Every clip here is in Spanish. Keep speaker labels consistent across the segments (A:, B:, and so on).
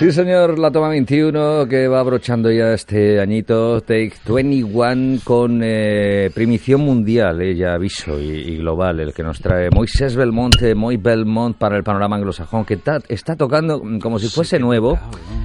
A: Sí, señor, la toma 21 que va abrochando ya este añito, Take 21 con eh, primición mundial, eh, ya aviso, y, y global, el que nos trae Moisés Belmonte, Moy Belmont para el panorama anglosajón, que ta- está tocando mm, como si fuese nuevo,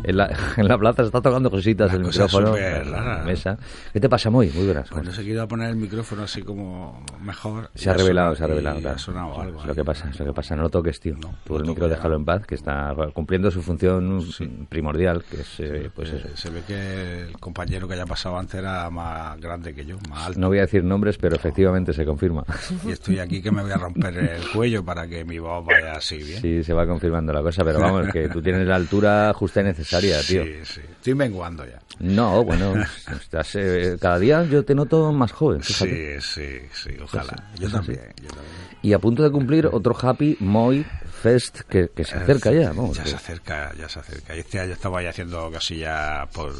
A: en la, en la plaza está tocando cositas
B: Una
A: el micrófono, en la mesa. ¿Qué te pasa, Moy? Muy buenas.
B: Pues no sé, quiero poner el micrófono así como mejor.
A: Se ha revelado, se ha revelado. claro.
B: Ha sonado algo.
A: Es lo que pasa, es lo que pasa. No lo toques, tío.
B: No,
A: Tú el
B: no
A: micro déjalo en paz, que está cumpliendo su función primordial, que es, eh, pues
B: Eh,
A: eso.
B: Se ve que el compañero que haya pasado antes era más grande que yo, más alto.
A: No voy a decir nombres, pero efectivamente se confirma.
B: Y estoy aquí que me voy a romper el cuello para que mi voz vaya así bien.
A: Sí, se va confirmando la cosa, pero vamos, que tú tienes la altura justa y necesaria, tío.
B: Sí, sí. Estoy menguando ya.
A: No, bueno, estás, eh, cada día yo te noto más joven, fíjate.
B: Sí, sí, sí, ojalá. Yo
A: Eso
B: también, yo también.
A: Y a punto de cumplir otro Happy Moy Fest que, que se acerca ya, vamos.
B: Ya se acerca, ya se acerca. Y este año estaba ya haciendo casi ya por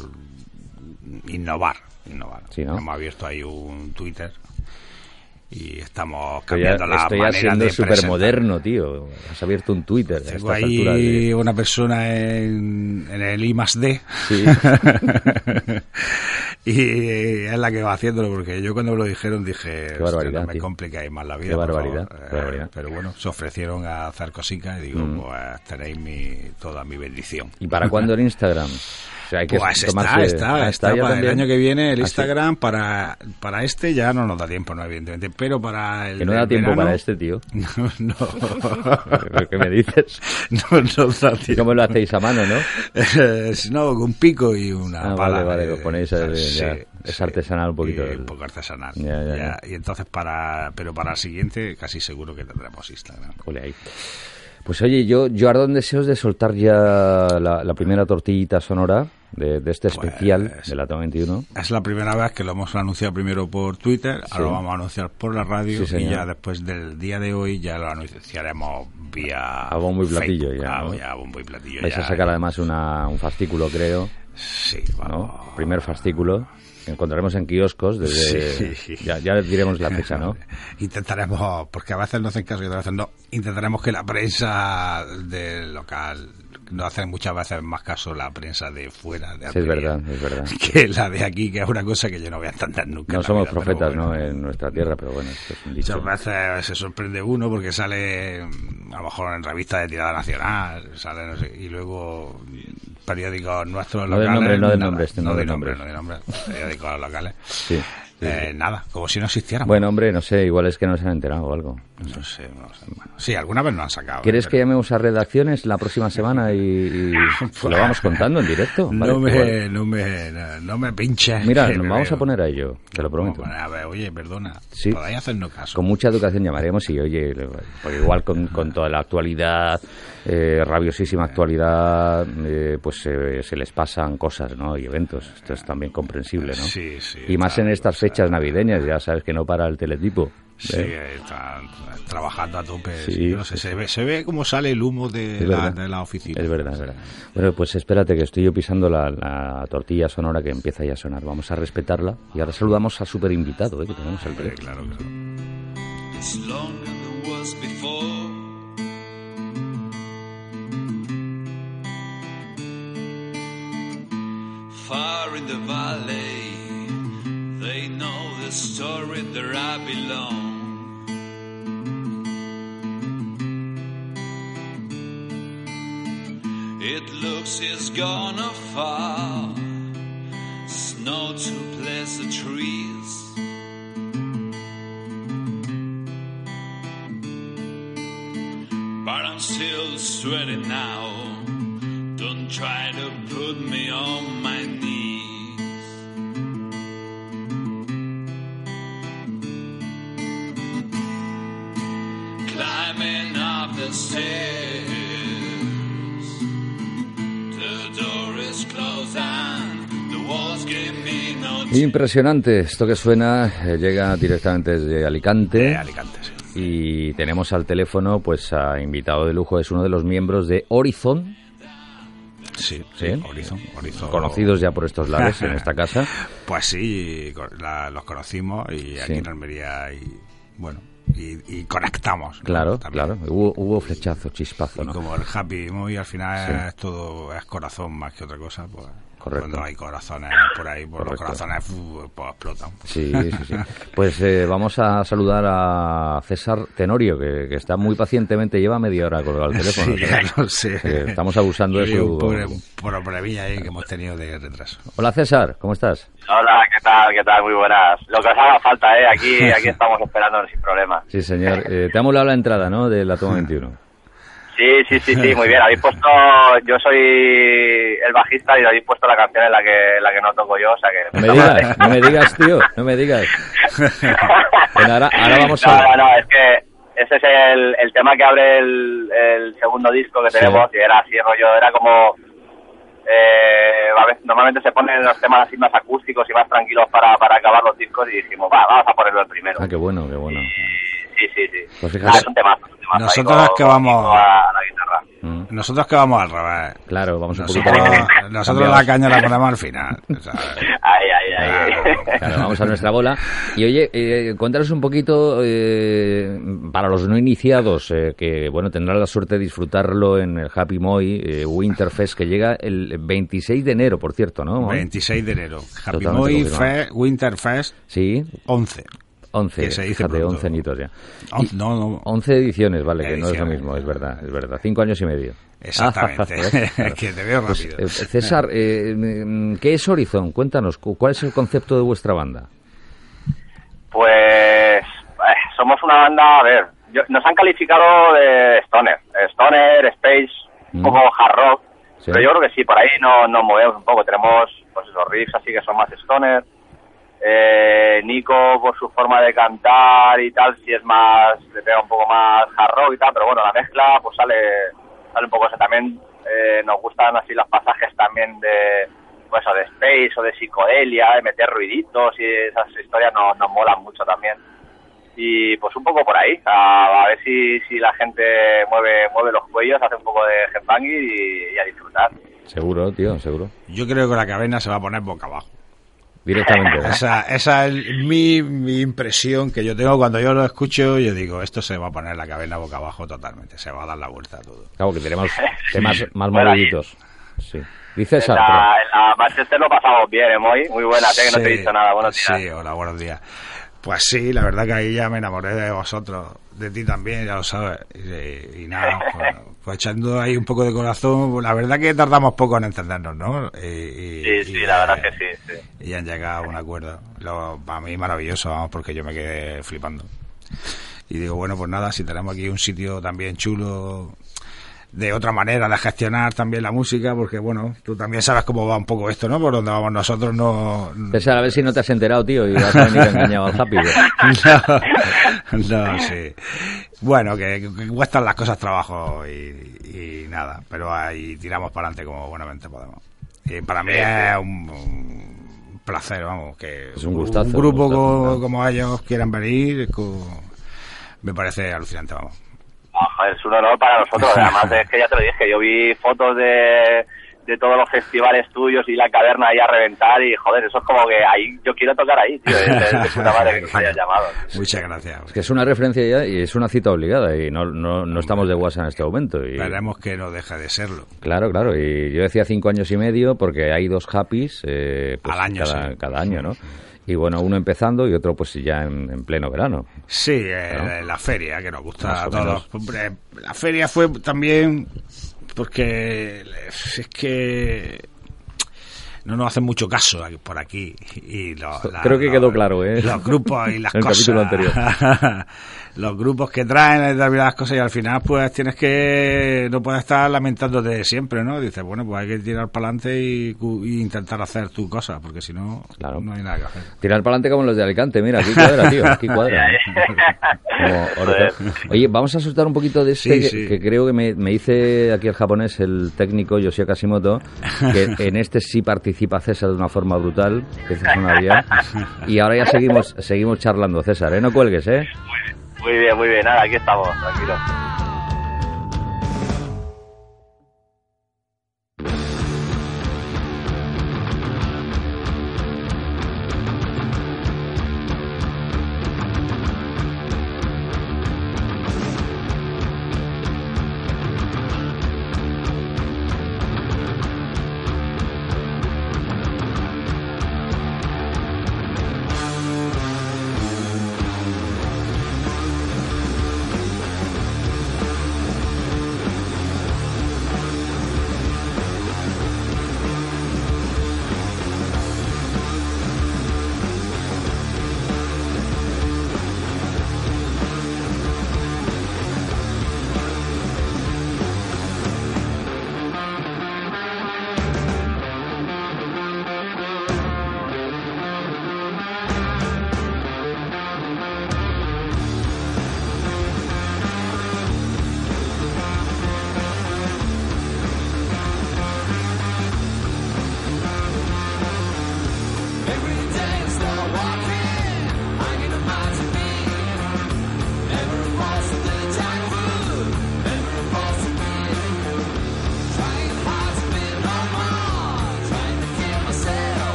B: innovar, innovar.
A: Sí, ¿no?
B: Hemos abierto ahí un Twitter y estamos
A: Estoy
B: cambiando la
A: estoy
B: manera
A: siendo
B: de
A: súper moderno, tío. Has abierto un Twitter
B: Tengo ahí
A: de-
B: una persona en, en el I más D
A: Sí.
B: y es la que va haciéndolo porque yo cuando me lo dijeron dije
A: Qué barbaridad,
B: "Hostia, no me
A: tío.
B: complicáis más la vida
A: Qué
B: por
A: barbaridad,
B: favor".
A: qué
B: Eh,
A: barbaridad.
B: pero bueno se ofrecieron a hacer cositas y digo
A: Mm.
B: pues tenéis mi, toda mi bendición
A: ¿Y para cuándo en Instagram? O sea, hay que
B: pues
A: tomarse-
B: está, está, está, para el año que viene el. Instagram para, para este ya no nos da tiempo, no evidentemente, pero para el
A: Que no da tiempo
B: verano-
A: para este, tío.
B: No, no.
A: ¿Qué me dices?
B: no nos da
A: ¿Y
B: tiempo.
A: cómo lo hacéis a mano, no?
B: Eh, no, con un pico y una
A: Ah,
B: pala.
A: vale, vale, lo ponéis, eh,
B: sí,
A: ya. Es artesanal un poquito
B: un poco artesanal.
A: Ya, ya.
B: Y entonces para, pero para el siguiente casi seguro que tendremos Instagram.
A: Ole ahí. Pues oye, yo, yo ardo en deseos de soltar ya la, la primera tortillita sonora de, de este
B: Pues-
A: especial de la Toma 21.
B: Es la primera vez que lo hemos anunciado primero por Twitter, ahora lo vamos a anunciar por la radio
A: Sí,
B: y ya después del día de hoy ya lo anunciaremos vía
A: A bombo y platillo
B: Facebook.
A: ya, ¿no?
B: ya, a bombo y platillo.
A: Vais
B: ya.
A: a sacar además una, un fascículo, creo,
B: Sí, vamos.
A: ¿no? Primer fascículo. Encontraremos en kioscos desde...
B: Sí.
A: Ya, ya diremos la fecha, ¿no?
B: Intentaremos, porque a veces no hacen caso y otras veces no, intentaremos que la prensa del local, no hacen muchas veces más caso la prensa de fuera de
A: Sí, es verdad, es verdad.
B: que la de aquí, que es una cosa que yo no voy a entender nunca.
A: No
B: en
A: somos
B: vida,
A: profetas,
B: bueno.
A: ¿no? En nuestra tierra, pero bueno, esto es un dicho.
B: Muchas veces se sorprende uno porque sale mm, a lo mejor en revistas de tirada nacional, sale no sé, y luego periódicos nuestros
A: No
B: locales.
A: nombre, no del
B: nada.
A: nombre, este, no
B: no
A: del
B: del nombre,
A: nombre.
B: no del nombre, periódicos locales.
A: Sí.
B: Eh, nada, como si no existieran.
A: Bueno, hombre, no sé, igual es que no se han enterado o algo.
B: No sé, no sé. Bueno, sí, alguna vez no han sacado.
A: ¿Quieres
B: ¿eh?
A: que llamemos a redacciones la próxima semana y, y lo vamos contando en directo? ¿vale?
B: No me, no me, no, no me pinches.
A: Mira, nos vamos
B: veo.
A: a poner a ello, te lo prometo.
B: a ver, oye, perdona.
A: Sí.
B: Podéis hacernos caso.
A: Con mucha educación llamaremos y, oye, porque igual con, con toda la actualidad, eh, rabiosísima actualidad, eh, pues eh, se les pasan cosas, ¿no? Y eventos. Esto es también comprensible, ¿no?
B: Sí, sí.
A: Y más
B: claro,
A: en estas fechas navideñas, ya sabes que no para el teletipo.
B: Sí,
A: ¿eh?
B: están trabajando a tope.
A: Sí.
B: no sé, se ve, se ve cómo sale el humo de, la,
A: verdad.
B: de la oficina.
A: Es verdad, es verdad. Bueno, pues espérate que estoy yo pisando la, la tortilla sonora que empieza ya a sonar. Vamos a respetarla y ahora saludamos al super invitado ¿eh? que tenemos al
B: Sí, claro, claro.
C: Far in the valley, story that I belong.
A: Impresionante, esto que suena eh, llega directamente desde Alicante.
B: De Alicante, sí.
A: Y tenemos al teléfono, pues, a invitado de lujo, es uno de los miembros de Horizon,
B: Sí,
A: ¿Sí?
B: sí, Horizon, Horizon.
A: conocidos ya por estos lares en esta casa.
B: Pues sí, la- los conocimos y aquí
A: Sí.
B: en Almería y bueno, y, y conectamos. ¿no?
A: Claro,
B: También.
A: claro. Hubo, hubo flechazo, chispazo,
B: Y
A: ¿no?
B: como el happy movie al final
A: Sí.
B: es todo, es corazón más que otra cosa, pues
A: Correcto.
B: cuando hay corazones por ahí, pues los corazones uf, pues explotan.
A: Sí, sí, sí. Pues eh, vamos a saludar a César Tenorio, que, que está muy pacientemente, lleva media hora colgado el teléfono.
B: Sí, lo sé.
A: Eh, estamos abusando de su...
B: Por problemilla ahí que hemos tenido de retraso.
A: Hola César, ¿cómo estás?
D: Hola, ¿qué tal? ¿Qué tal? Muy buenas. Lo que os haga falta, ¿eh? Aquí, aquí estamos esperando sin problema.
A: Sí, señor. Eh, te ha molado la entrada, ¿no? De la toma 21.
D: Sí, sí, sí, sí, muy bien. Habéis puesto, yo soy el bajista y habéis puesto la canción en la que, en la que no toco yo, o sea que...
A: No me digas, no me digas, tío, no me digas. Bueno, ahora, ahora vamos
D: No,
A: a...
D: no, no, es que ese es el, el tema que abre el, el segundo disco que
A: Sí.
D: tenemos y era así, rollo, era como... Eh, a normalmente se ponen los temas así más acústicos y más tranquilos para, para acabar los discos y dijimos, va, vamos a ponerlo el primero.
A: Ah, qué bueno, qué bueno.
D: Sí, sí, sí.
A: Pues
D: Ah,
A: fíjate.
D: es un temazo, es un temazo.
B: Nosotros
D: Ahí
B: que vamos-
D: a la guitarra.
B: Nosotros que vamos al revés.
A: Claro, vamos un poquito...
B: Nosotros, nosotros la caña la ponemos al final. ¿sabes?
D: Ahí, ahí, ahí.
B: Claro,
A: Claro, vamos a nuestra bola. Y oye, eh, cuéntanos un poquito, eh, para los no iniciados, eh, que bueno, tendrán la suerte de disfrutarlo en el Happy Moy eh, Winterfest, que llega el 26 de enero, por cierto, ¿no? Moy?
B: 26 de enero. Happy Moy
A: confirmado.
B: Fest, Winter Fest
A: Sí,
B: 11.
A: 11,
B: Que se dice
A: fíjate,
B: pronto.
A: 11 añitos ya.
B: No, no.
A: 11 ediciones, vale, que no es lo mismo, es verdad, es verdad. Cinco años y medio.
B: Exactamente.
A: Ah, claro.
B: que te veo
A: Pues,
B: rápido.
A: eh, César, eh, mm, ¿qué es Horizon? Cuéntanos, cu- ¿cuál es el concepto de vuestra banda?
D: Pues eh, somos una banda, a ver, yo- nos han calificado de stoner, stoner, space,
A: Mm.
D: un poco hard rock,
A: Sí.
D: pero yo creo que sí, por ahí no- nos movemos un poco, tenemos pues esos riffs así que son más stoner, eh, Nico por su forma de cantar y tal, si es más, le pega un poco más hard rock y tal, pero bueno, la mezcla pues sale, sale un poco eso también, eh, nos gustan así los pasajes también de pues o de space o de psicodelia, de meter ruiditos y esas historias nos, nos molan mucho también. Y pues un poco por ahí, a, a ver si, si la gente mueve mueve los cuellos, hace un poco de headbanging y, y a disfrutar.
A: Seguro, tío, seguro.
B: Yo creo que la cadena se va a poner boca abajo.
A: Directamente. ¿no?
B: Esa, esa es mi, mi impresión que yo tengo cuando yo lo escucho. Yo digo, esto se va a poner la cadena boca abajo totalmente. Se va a dar la vuelta a todo.
A: Claro que tenemos temas más moviditos. Sí. Dice
D: En
A: César,
D: la, en la Manchester lo pasamos bien, ¿eh, Muy, muy buena, sé que no te he
B: Sí,
D: dicho nada, buenos días.
B: Sí, hola, buenos días. Pues sí, la verdad que ahí ya me enamoré de vosotros, de ti también, ya lo sabes. Y, y nada, pues, pues echando ahí un poco de corazón, pues la verdad que tardamos poco en entendernos, ¿no? Y, y-
D: Sí, sí, la verdad
B: eh,
D: que sí, sí.
B: Y han llegado a un acuerdo. Lo, para mí maravilloso, vamos, porque yo me quedé flipando. Y digo, bueno, pues nada, si tenemos aquí un sitio también chulo, de otra manera de gestionar también la música, porque bueno, tú también sabes cómo va un poco esto, ¿no? Por donde vamos nosotros, no...
A: César, a ver si no te has enterado, tío, y vas a venir engañado al Happy.
B: no, no, sí. Bueno, que, que cuestan las cosas trabajo y, y nada, pero ahí tiramos para adelante como buenamente podemos. Y para mí es un, un placer, vamos, que
A: Es un gustazo,
B: grupo
A: un gustazo, claro.
B: como ellos quieran venir, co- me parece alucinante, vamos.
D: Es un honor para nosotros. Además, es que ya te lo dije, yo vi fotos de, de todos los festivales tuyos y la caverna ahí a reventar y, joder, eso es como que ahí yo quiero tocar ahí, tío. Es de, de puta madre que nos hayas llamado.
B: Muchas gracias.
A: Es que es una referencia ya y es una cita obligada y no, no, no estamos de WhatsApp en este momento. Y,
B: Esperemos que no deje de serlo.
A: Claro, claro. Y yo decía cinco años y medio porque hay dos Happys eh, pues
B: Al año,
A: cada,
B: sí.
A: cada año, ¿no? Y bueno, uno empezando y otro pues ya en, en pleno verano.
B: Sí, eh, la feria que nos gusta a todos. la feria fue también porque es que no nos hacen mucho caso por aquí. Y la-
A: Creo que quedó claro, ¿eh?
B: Los grupos y las
A: el
B: cosas.
A: capítulo anterior.
B: los grupos que traen determinadas cosas y al final pues tienes que... No puedes estar lamentándote siempre, ¿no? Dices, bueno, pues hay que tirar para adelante y, cu- y intentar hacer tu cosa, porque si no,
A: Claro.
B: no hay nada que hacer.
A: Tirar para adelante como los de Alicante, mira, aquí cuadra, tío, aquí cuadra. Como. Oye, vamos a soltar un poquito de este
B: Sí,
A: que,
B: sí.
A: que creo que me, me dice aquí el japonés, el técnico Yoshio Kashimoto, que en este sí participa César de una forma brutal, que es una vía. Y ahora ya seguimos seguimos charlando, César, ¿eh? No cuelgues, ¿eh?
D: Muy bien, muy bien. Nada, aquí estamos, tranquilos.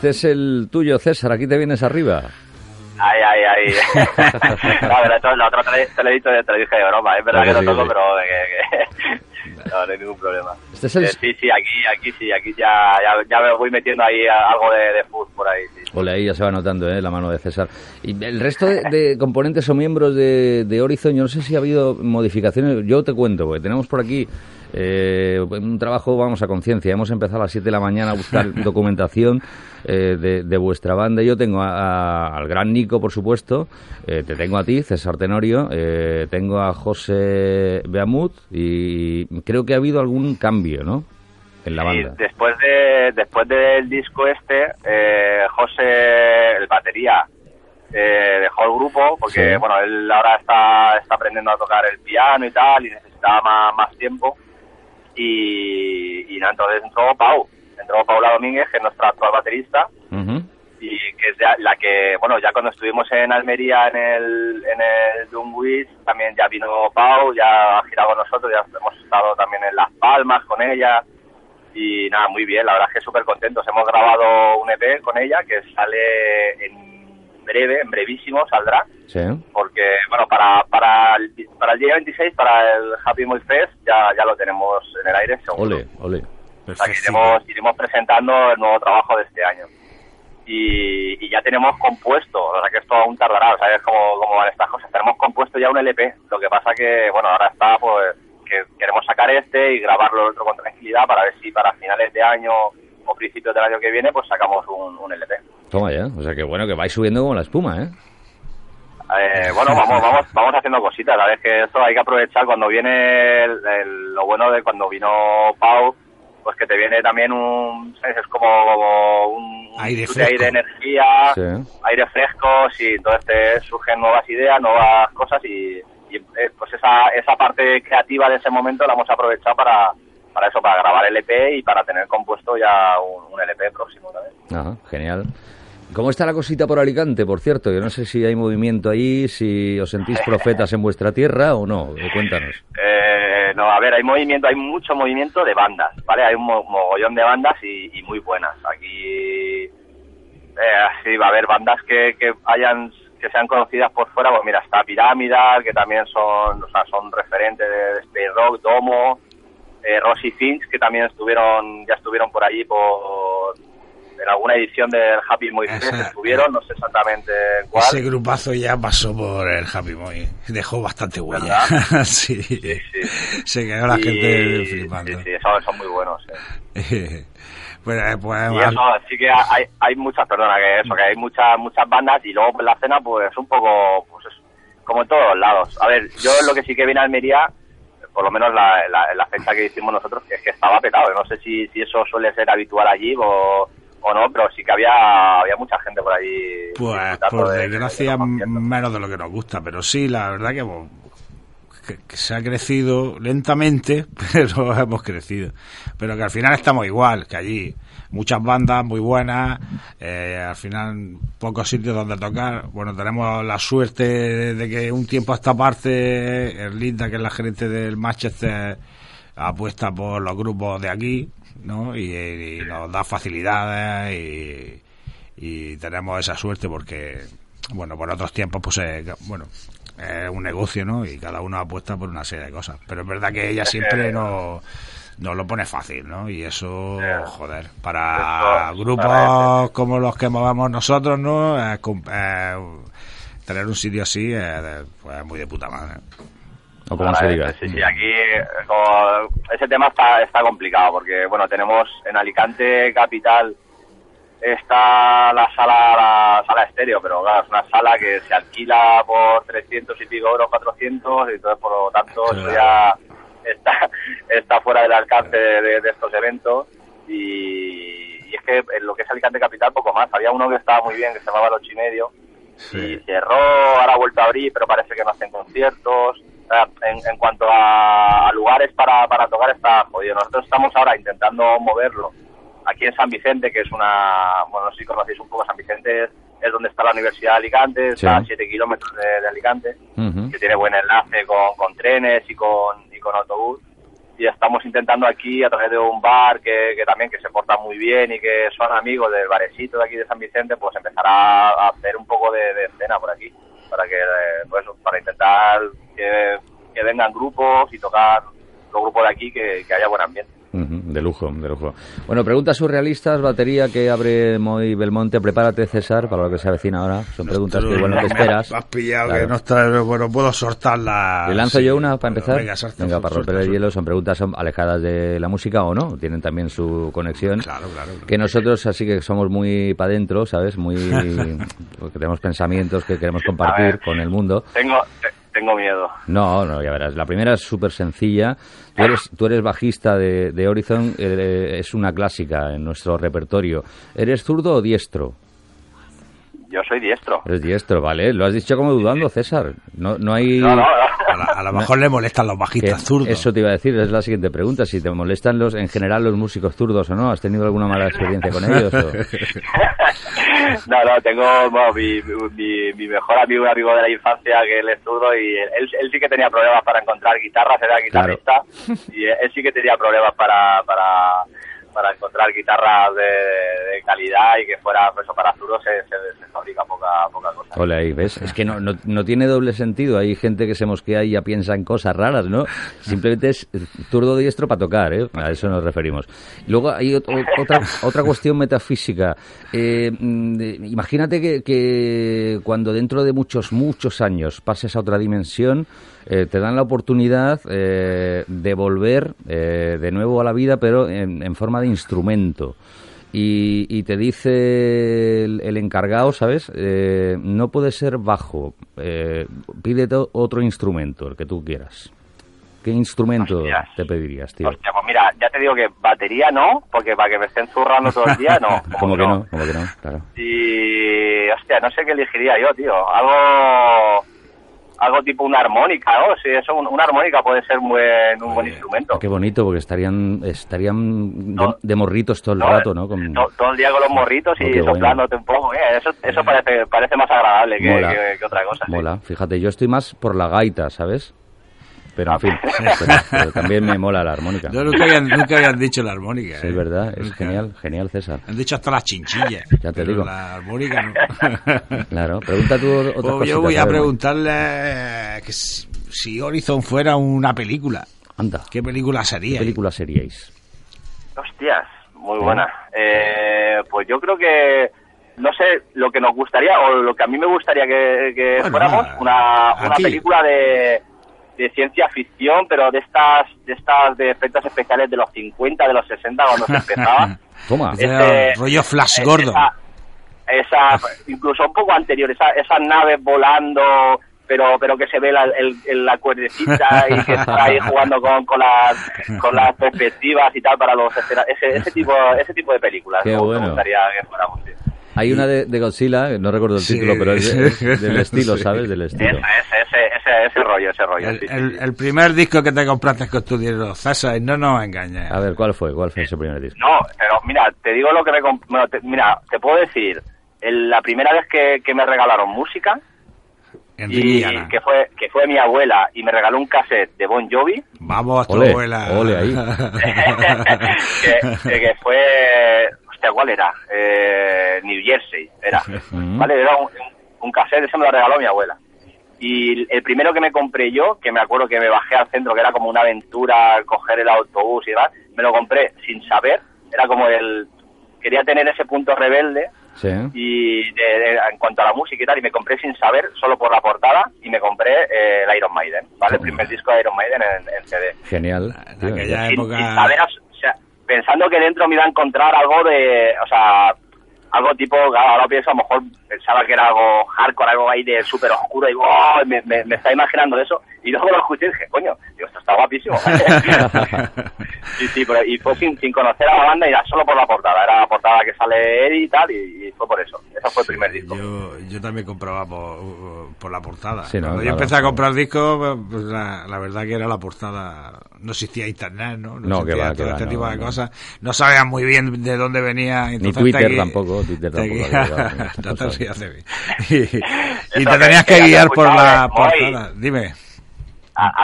A: Este es el tuyo, César, aquí te vienes arriba.
D: Ay, ay, ay. no, pero esto, lo otro te, lo- te lo he dicho, te lo dije de broma. Es verdad
A: Claro
D: que
A: sí,
D: toco,
A: sí.
D: pero de que, que- no, no hay ningún problema.
A: Este es el-
D: Eh, sí, sí, aquí, aquí sí, aquí ya, ya, ya me voy metiendo ahí algo de, de food por ahí. Sí.
A: Ole, ahí ya se va notando ¿eh? la mano de César. Y el resto de, de componentes o miembros de, de Horizon, yo no sé si ha habido modificaciones. Yo te cuento, porque tenemos por aquí eh, un trabajo, vamos, a conciencia. Hemos empezado a las 7 de la mañana a buscar documentación eh, de, de vuestra banda. Yo tengo a- a- al gran Nico, por supuesto. eh, te tengo a ti, César Tenorio. eh, tengo a José Beamut. Y creo que ha habido algún cambio, ¿no? En la banda.
D: después de después del disco este, eh, José, el batería, eh, dejó el grupo porque
A: Sí.
D: bueno él ahora está, está aprendiendo a tocar el piano y tal y necesitaba más, más tiempo y, y nada, entonces entró Pau, entró Paula Domínguez que es nuestra actual baterista y que es la que, bueno, ya cuando estuvimos en Almería en el, en el Dumbuis, también ya vino Pau, ya ha girado con nosotros, ya hemos estado también en Las Palmas con ella y nada, muy bien, la verdad es que súper contentos. Hemos grabado un EP con ella que sale en breve, en brevísimo saldrá,
A: Sí.
D: porque, bueno, para, para, el, para el día 26, para el Happy Meal Fest, ya, ya lo tenemos en el aire, seguro.
A: Ole, ole.
D: O sea, que iremos, iremos presentando el nuevo trabajo de este año. Y, y ya tenemos compuesto, o sea que esto aún tardará, ¿sabes cómo, cómo van estas cosas? Tenemos compuesto ya un LP, lo que pasa que, bueno, ahora está, pues, que queremos sacar este y grabarlo el otro con tranquilidad para ver si para finales de año o principios del año que viene, pues sacamos un, un LP.
A: Toma ya. O sea que bueno, que vais subiendo como la espuma, ¿eh?
D: Eh, bueno, vamos, vamos, vamos haciendo cositas, ¿sabes? Que esto hay que aprovechar cuando viene el- el- lo bueno de cuando vino Pau, pues que te viene también un, ¿sabes? Es como, como un
B: Aire
D: de
B: fresco.
D: energía,
A: Sí.
D: aire fresco, sí, entonces te surgen nuevas ideas, nuevas cosas y, y, eh, pues esa, esa parte creativa de ese momento la hemos aprovechado para, para eso, para grabar el EP y para tener compuesto ya un, un LP próximo también.
A: Ajá, genial. ¿Cómo está la cosita por Alicante, por cierto? Yo no sé si hay movimiento ahí, si os sentís profetas en vuestra tierra o no. Eh, Cuéntanos.
D: Eh, no, a ver, hay movimiento, hay mucho movimiento de bandas, ¿vale? Hay un mo- mogollón de bandas y, y muy buenas. Aquí eh, sí va a haber bandas que, que hayan que sean conocidas por fuera, pues mira, está Pirámida, que también son, o sea, son referentes de, Space Rock, Domo, eh, Rosy Finch, que también estuvieron, ya estuvieron por allí por en alguna edición del Happy Moy estuvieron, no sé exactamente en cuál.
B: Ese grupazo ya pasó por el Happy Moy. Dejó bastante huella. sí. Se quedó la
D: Y-
B: gente flipando.
D: Sí, sí, son, son muy buenos. eh.
B: eh, pues,
D: Y eso, sí que hay, hay muchas, perdona, que eso, que hay muchas muchas bandas y luego pues, la cena pues un poco, pues es como en todos lados. A ver, yo lo que sí que vine a Almería, por lo menos la, la, la fecha que hicimos nosotros, es que estaba petado. No sé si, si eso suele ser habitual allí o, o no, pero sí que había, había mucha gente por allí.
B: Pues por
D: de- de
B: desgracia menos de lo que nos gusta, pero sí, la verdad que, bueno, que, que se ha crecido lentamente, pero hemos crecido. Pero que al final estamos igual que allí. Muchas bandas muy buenas, eh, al final pocos sitios donde tocar. Bueno, tenemos la suerte de que un tiempo a esta parte, Erlinda, que es la gerente del Manchester, apuesta por los grupos de aquí, ¿no? Y, y nos da facilidades y, y tenemos esa suerte porque, bueno, por otros tiempos, pues, eh, bueno, es un negocio, ¿no? Y cada uno apuesta por una serie de cosas. Pero es verdad que ella siempre nos, nos lo pone fácil, ¿no? Y eso, joder, para grupos como los que movamos nosotros, ¿no? Eh, tener un sitio así es pues, muy de puta madre.
A: O como se diga.
D: Sí, sí, aquí eh, como ese tema está, está complicado porque, bueno, tenemos en Alicante capital está la sala la sala estéreo, pero claro, es una sala que se alquila por 300 y pico euros, 400, y entonces por lo tanto eso ya está, está fuera del alcance de, de estos eventos y, y es que en lo que es Alicante capital poco más. Había uno que estaba muy bien, que se llamaba El Ocho y Medio, y cerró, ahora ha vuelto a abrir, pero parece que no hacen conciertos. En, en cuanto a, a lugares para, para tocar está jodido. Nosotros estamos ahora intentando moverlo aquí en San Vicente, que es una, bueno, no sé si conocéis un poco San Vicente, es, donde está la Universidad de Alicante, está a
A: Sí.
D: 7 kilómetros de, de Alicante, que tiene buen enlace con, con trenes y con, y con autobús. Y estamos intentando aquí, a través de un bar que, que también que se porta muy bien y que son amigos del barecito de aquí de San Vicente, pues empezar a, a hacer un poco de, de escena por aquí, para que eh, pues, para intentar que, vengan grupos y tocar los grupos de aquí, que haya buen ambiente.
A: De lujo, de lujo. Bueno, preguntas surrealistas, batería que abre Moy Belmonte. Prepárate, César, para lo que se avecina ahora. Son preguntas que, bueno, que esperas.
B: Has pillado
A: Claro.
B: que no está, bueno, puedo soltarla.
A: ¿Le lanzo
B: sí.
A: yo una para empezar?
B: Venga, salta,
A: para romper el hielo. Son preguntas son alejadas de la música o no. Tienen también su conexión.
B: Claro, claro. claro.
A: Que nosotros así que somos muy para adentro, ¿sabes? Muy... porque tenemos pensamientos que queremos compartir
D: ver.
A: con el mundo.
D: Tengo, te- tengo miedo.
A: No, no, ya verás. La primera es súper sencilla. Tú eres, tú eres bajista de, de Horizon, eh, es una clásica en nuestro repertorio. ¿Eres zurdo o diestro?
D: Yo soy diestro.
A: Eres diestro, ¿vale? Lo has dicho como dudando, César. No, no hay...
D: No, no, no.
B: A, la- a lo mejor le molestan los bajistas zurdos.
A: Eso te iba a decir, es la siguiente pregunta. Si te molestan los, en general los músicos zurdos o no, ¿has tenido alguna mala experiencia con ellos? o?
D: No, no, tengo bueno, mi, mi, mi mejor amigo, un amigo de la infancia que él es zurdo y él, él sí que tenía problemas para encontrar guitarras, era guitarrista y él sí que tenía problemas para, para, para encontrar guitarras de, de calidad y que fuera pues, eso para zurdos se, se, se fabrica poca, poca cosa.
A: Ole, ahí, ¿ves? Es que no, no, no tiene doble sentido. Hay gente que se mosquea y ya piensa en cosas raras, ¿no? Simplemente es zurdo diestro para tocar, ¿eh? A eso nos referimos. Luego hay ot- ot- otra, otra cuestión metafísica. Eh, mm, imagínate que, que cuando dentro de muchos, muchos años pases a otra dimensión, eh, te dan la oportunidad eh, de volver eh, de nuevo a la vida, pero en, en forma de instrumento. Y, y te dice el, el encargado, ¿sabes? Eh, no puede ser bajo. Eh, pídete otro instrumento, el que tú quieras. ¿Qué instrumento
D: Hostias.
A: te pedirías, tío?
D: Hostia, pues mira, ya te digo que batería no, porque para que me estén zurrando todo el día no.
A: Como que no, como que no, claro.
D: Y, hostia, no sé qué elegiría yo, tío. Algo algo tipo una armónica, ¿no? Sí, eso, un- una armónica puede ser un buen, un buen instrumento.
A: Qué bonito, porque estarían estarían de,
D: No.
A: de morritos todo el
D: No,
A: rato, ¿no? Con-
D: to- todo el día con los morritos
A: Oh,
D: y
A: bueno.
D: soplándote un poco. eh, Eso, eso parece, parece más agradable que,
A: Mola.
D: que- que otra cosa. sí.
A: Mola. Fíjate, yo estoy más por la gaita, ¿sabes? Pero en fin, pero, pero también me mola la armónica.
B: Yo nunca habían, nunca habían dicho la armónica.
A: Sí,
B: ¿eh?
A: es verdad, es
B: Nunca.
A: genial, genial, César.
B: Han dicho hasta las chinchillas.
A: Ya te digo.
B: La armónica no.
A: Claro, pregunta tú otra
B: Pues
A: cosita.
B: yo voy a preguntarle que si, Horizon fuera una película,
A: Anda,
B: ¿qué película
A: ¿qué
B: sería?
A: película seríais?
D: Hostias, muy buena. Eh, pues yo creo que, no sé, lo que nos gustaría, o lo que a mí me gustaría que, que
B: Bueno,
D: fuéramos, una, una película de, de ciencia ficción, pero de estas, de estas de efectos especiales de los 50, de los 60, cuando se empezaba.
A: Toma.
D: Este-
B: rollo Flash
D: Eh,
B: Gordon.
D: Esa, esa- incluso un poco anterior, esa, esas naves volando, pero pero que se ve la, el, el- la cuerdecita y que está ahí jugando con, con, las, con las perspectivas y tal para los ese, ese tipo ese tipo de películas.
A: Qué.
D: Me gustaría que fuéramos.
A: Hay una de, de Godzilla, no recuerdo el
B: Sí.
A: título, pero es, de- es del estilo,
B: Sí.
A: ¿sabes? Del estilo.
D: Ese, ese, ese, ese, ese rollo, ese rollo.
B: El,
D: sí, sí,
B: el-
D: sí.
B: el primer disco que te compraste con tu dinero, César, y no nos engañes.
A: A ver, ¿cuál fue? ¿Cuál fue ese primer disco?
D: No, pero mira, te digo lo que me... comp- bueno, te- mira, te puedo decir, el- la primera vez que, que me regalaron música,
B: Enrique
D: y que fue que fue mi abuela y me regaló un cassette de Bon Jovi
B: Vamos, tu
A: Ole,
B: abuela.
A: ole ahí.
D: que- que fue hostia cuál era eh, New Jersey era vale era un, un cassette ese me lo regaló mi abuela y el primero que me compré yo que me acuerdo que me bajé al centro que era como una aventura coger el autobús y demás me lo compré sin saber era como el quería tener ese punto rebelde
A: Sí.
D: y de- de- en cuanto a la música y tal, y me compré sin saber, solo por la portada, y me compré eh, el Iron Maiden, ¿vale? El primer disco de Iron Maiden en, en CD.
A: Genial.
B: En aquella
D: Sin,
B: época.
D: sin saber, pensando que dentro me iba a encontrar algo de, o sea, algo tipo, ahora pienso, a lo mejor pensaba que era algo hardcore, algo ahí de súper oscuro, y digo, "Oh", me, me, me está imaginando eso, y luego lo escuché y dije, coño, digo, esto está guapísimo. sí, sí, pero, y fue sin, sin conocer a la banda, y era solo por la portada, era la portada que sale Eddie y tal, y, y fue por eso, ese fue el primer disco.
B: Yo, yo también compraba por, por la portada.
A: Sí, ¿no?
B: Cuando
A: Claro.
B: yo empecé a comprar discos, pues la, la verdad que era la portada. No existía internet, ¿no?
A: No, que
B: existía
A: va, que
B: todo
A: va,
B: este
A: no,
B: tipo de
A: no.
B: cosas. No sabías muy bien de dónde venía.
A: Ni Twitter tampoco, Twitter
B: te
A: tampoco
B: No. Y, y te tenías
D: que
B: guiar por la
D: Moy.
B: portada. Dime.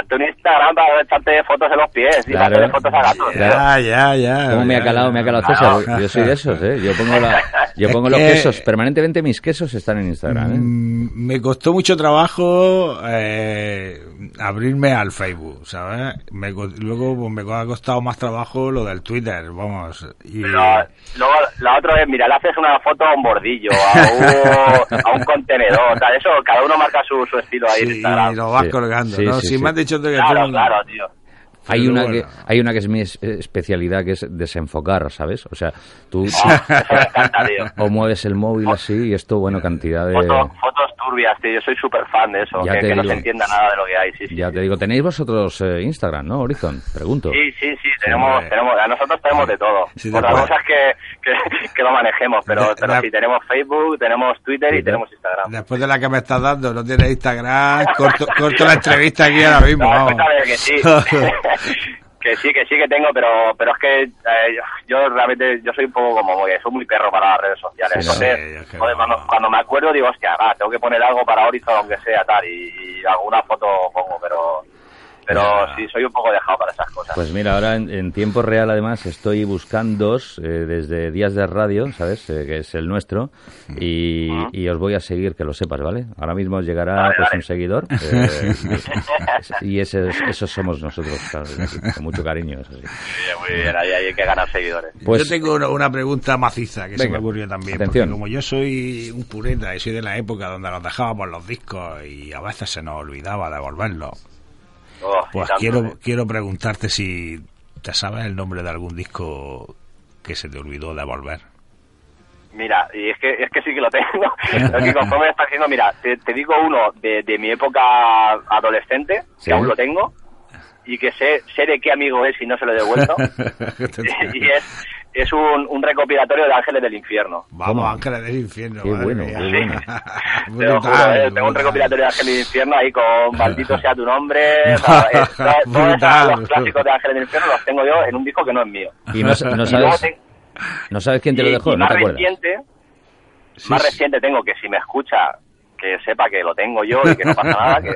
D: Tu Instagram para echarte fotos en los pies y para hacerle fotos a gatos.
A: Claro.
B: Ya, ya, ya.
A: ¿Cómo me ha calado,
B: ya.
A: me ha calado
D: Claro.
A: César? Yo soy de esos, ¿eh? Yo pongo, la, yo pongo los
B: Es que-
A: quesos, permanentemente mis quesos están en Instagram, ¿eh?
B: Mm, Me costó mucho trabajo eh, abrirme al Facebook, ¿sabes? Me co- luego pues, me ha costado más trabajo lo del Twitter, vamos. Y,
D: Pero luego la otra vez, mira, le haces una foto a un bordillo, a un, a un contenedor, tal, eso, cada uno marca su, su estilo ahí en Instagram.
B: y lo vas
A: Sí.
B: colgando,
A: Sí,
B: ¿no?
A: sí, sí.
B: me has dicho que
D: Claro,
B: tú-
D: claro, tío.
A: Hay
B: Pero
A: una,
B: bueno.
A: que, hay una que es mi es- especialidad, que es desenfocar, ¿sabes? O sea, tú
D: Oh, eso me encanta, tío.
A: o mueves el móvil así y esto, bueno, cantidad de...
D: Foto- fotos turbias, tío, yo soy súper fan de eso,
A: Ya
D: que, no
A: digo.
D: se entienda nada de lo que hay, sí, sí.
A: Ya te digo, tenéis vosotros eh, Instagram, ¿no, Horizon? Pregunto.
D: Sí, sí, sí, tenemos, tenemos, a nosotros tenemos de todo.
B: Sí,
D: Otra cosa es que, que, que lo manejemos, pero,
B: De-
D: pero sí, tenemos Facebook, tenemos Twitter y tenemos Instagram.
B: Después de la que me estás dando, no tienes Instagram, corto, corto la entrevista aquí ahora mismo.
D: No,
B: vamos.
D: escúchame, que sí. que sí, que sí que tengo, pero pero es que eh, yo, realmente yo soy un poco como muy, soy muy perro para las redes sociales.
A: Sí.
D: Entonces,
B: Sí,
D: joder, cuando, cuando me acuerdo digo, hostia, va, tengo que poner algo para Horizon, aunque sea tal, y, y alguna foto pongo, pero pero
B: Ya.
D: sí, soy un poco dejado para esas cosas.
A: Pues mira, ahora en, en tiempo real además estoy buscando eh, desde Días de Radio, ¿sabes? Eh, que es el nuestro, y, y os voy a seguir, que lo sepas, ¿vale? Ahora mismo os llegará
D: Vale,
A: pues
D: vale.
A: un seguidor, eh, y ese, esos somos nosotros, con mucho cariño. es así.
D: Muy bien, muy bien, ahí, hay que ganar seguidores.
A: Pues-
B: yo tengo una, una pregunta maciza que se me ocurrió también.
A: atención.
B: Porque como yo soy un pureta y soy de la época donde nos dejábamos los discos y a veces se nos olvidaba devolverlos,
D: Oh,
B: pues quiero,
D: eh.
B: quiero preguntarte si te sabes el nombre de algún disco que se te olvidó devolver.
D: Mira, y es que, es que sí que lo tengo. Lo que conforme está haciendo, mira, te, te digo uno de, de mi época adolescente,
A: Sí.
D: que aún lo tengo, y que sé, sé de qué amigo es y no se lo he devuelto. y es, es un, un recopilatorio de Ángeles del Infierno.
B: Vamos,
A: ¿Cómo?
B: Ángeles del Infierno.
A: Qué
B: madre
A: bueno,
B: mía.
A: qué bueno.
D: Te lo juro,
B: Brutal,
D: eh, tengo un recopilatorio de Ángeles del Infierno ahí con Maldito sea tu nombre. o sea, eh, to- todos
B: Brutal.
D: esos- los clásicos de Ángeles del Infierno los tengo yo en un disco que no es mío.
A: Y no, no
D: Y
A: sabes, no sabes quién te lo dejó,
D: y
A: no
D: más
A: te acuerdas.
D: reciente,
B: Sí,
D: más
B: sí.
D: reciente tengo que si me escucha que sepa que lo tengo yo y que no pasa nada que,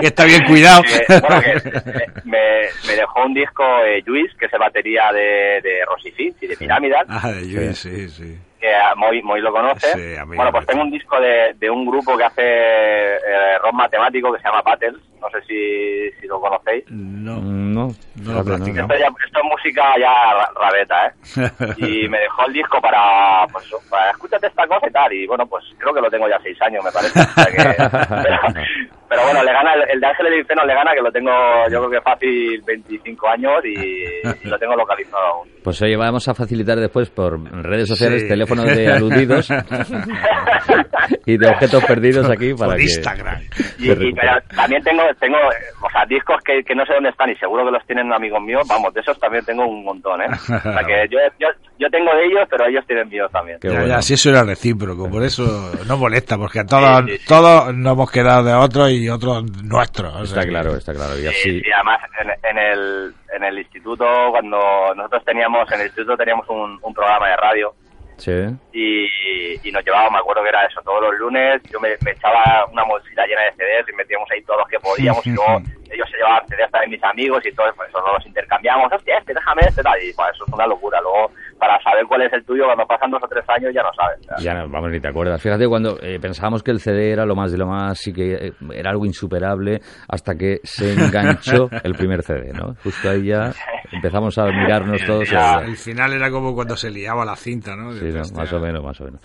B: está bien cuidado.
D: que, bueno, que me, me dejó un disco eh, Luis que es el batería de, de Rosy Fitz y de Pyramidal
B: Ah, de Luis, sí, sí.
D: Que a Moy, Moy lo conoce
B: Sí,
D: bueno pues tengo un disco de, de un grupo que hace eh, rock matemático que se llama Battles no sé si, si lo conocéis
B: No,
A: Mm, No,
B: No lo
D: esto, ya- esto es música ya ra- rabeta, ¿eh? Y me dejó el disco para, pues, para escúchate esta cosa y tal. Y bueno, pues creo que lo tengo ya seis años, me parece. O sea que- pero, pero bueno, le gana, el, el de Ángeles Infierno le gana, que lo tengo yo creo que fácil 25 años y, y lo tengo localizado aún.
A: Pues oye, vamos a facilitar después por redes sociales
B: Sí.
A: teléfonos de aludidos y de objetos perdidos aquí para
B: Por
A: que...
B: Instagram.
D: Y, pero también tengo, tengo, o sea, discos que, que no sé dónde están y seguro que los tienen amigos míos. Vamos, de esos también tengo un montón, ¿eh? O sea, que yo, yo, yo tengo de ellos, pero ellos tienen míos también.
A: Qué
B: ya,
A: bueno.
B: ya, si eso era recíproco, por eso no molesta, porque todos,
D: Sí, sí, sí.
B: todos nos hemos quedado de otros y otros nuestros. o sea
A: Está
B: que-
A: claro, está claro. Y así...
D: además en, en el, en el instituto, cuando nosotros teníamos, en el instituto teníamos un, un programa de radio
A: Sí.
D: y, y nos llevábamos, me acuerdo que era eso, todos los lunes, yo me, me echaba una mochila llena de CDs y metíamos ahí todos los que podíamos y luego ellos se llevaban CDs también mis amigos y todo, pues eso nos los intercambiamos, hostia, este, déjame este, tal, y pues eso es una locura, luego para saber cuál es el tuyo, cuando pasan dos o tres años ya no sabes.
A: Ya no, vamos, ni te acuerdas. Fíjate cuando eh, pensábamos que el CD era lo más de lo más, sí que eh, era algo insuperable, hasta que se enganchó el primer CD, ¿no? Justo ahí ya empezamos a mirarnos todos.
D: Ya.
B: El final era como cuando se liaba la cinta, ¿no?
A: Sí, no, más o menos, más o menos.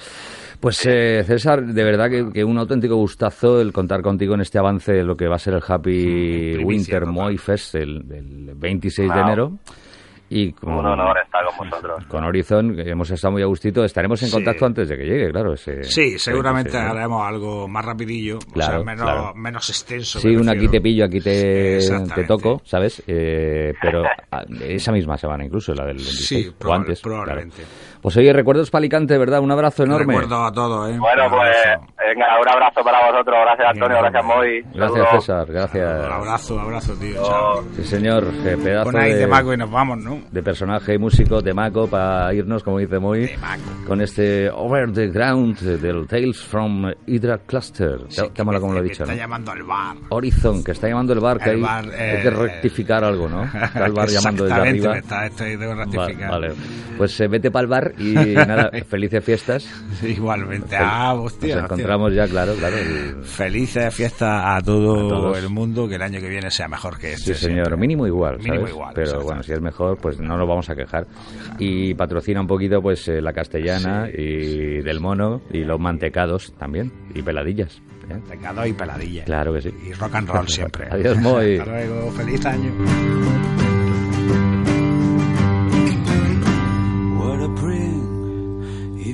A: Pues eh, César, de verdad que, que un auténtico gustazo el contar contigo en este avance de lo que va a ser el Happy Winter. Moi Fest el, el 26 de enero. Y con,
D: Un honor estar con vosotros.
A: con Horizon, que hemos estado muy a gustito, estaremos en
B: Sí.
A: contacto antes de que llegue, claro. Ese,
B: Sí, seguramente
A: 26, ¿no?
B: haremos algo más rapidillo, o
A: Claro,
B: sea, menos,
A: claro.
B: menos extenso.
A: Sí, un aquí te pillo, aquí te,
B: Exactamente.
A: te toco, ¿sabes? Eh, pero esa misma semana incluso, la del 26,
B: Sí,
A: o antes. claro.
B: probablemente.
A: Pues oye, recuerdos para Alicante, ¿verdad? Un abrazo enorme.
B: Recuerdo a todos, ¿eh?
D: Bueno, pues. Venga, un abrazo para vosotros, gracias Antonio,
B: Bien,
D: gracias Moy.
A: Gracias. César, gracias.
B: Abrazo, abrazo, tío. Chao.
A: Sí, señor, eh, pedazo
B: Pon ahí
A: de,
B: de mago y nos vamos, ¿no?
A: de personaje músico de Maco para irnos, como dice Moy, con este Over the Ground del Tales from Hydra Cluster.
B: Sí,
A: como lo he
B: que
A: dicho,
B: Está
A: ¿no?
B: llamando al bar.
A: Horizon, que está llamando el bar, que
B: El
A: hay,
B: bar,
A: hay
B: eh,
A: que rectificar algo, ¿no? Está el bar llamando desde
B: Exactamente,
A: arriba.
B: Está, estoy, tengo que
A: Va-
B: rectificar.
A: vale, pues eh, vete para el bar y nada, felices fiestas.
B: Igualmente. Ah, hostia.
A: Nos
B: hostia.
A: encontramos ya, claro, claro. el-
B: Felices fiestas a todo
A: A
B: el mundo, que el año que viene sea mejor que este.
A: Sí, señor,
B: siempre.
A: mínimo igual,
B: Mínimo
A: ¿sabes?
B: igual,
A: Pero bueno, si es mejor, pues no nos vamos a quejar. Y patrocina un poquito, pues, eh, la castellana y del mono y los mantecados también, y peladillas. ¿eh?
B: Pecado y peladilla.
A: Claro que sí.
B: Y rock and roll siempre.
A: Adiós, Moy.
B: Hasta luego, feliz año.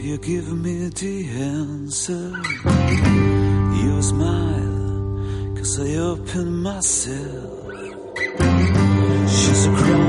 C: You give me the answer, you smile, cause I open myself. She's a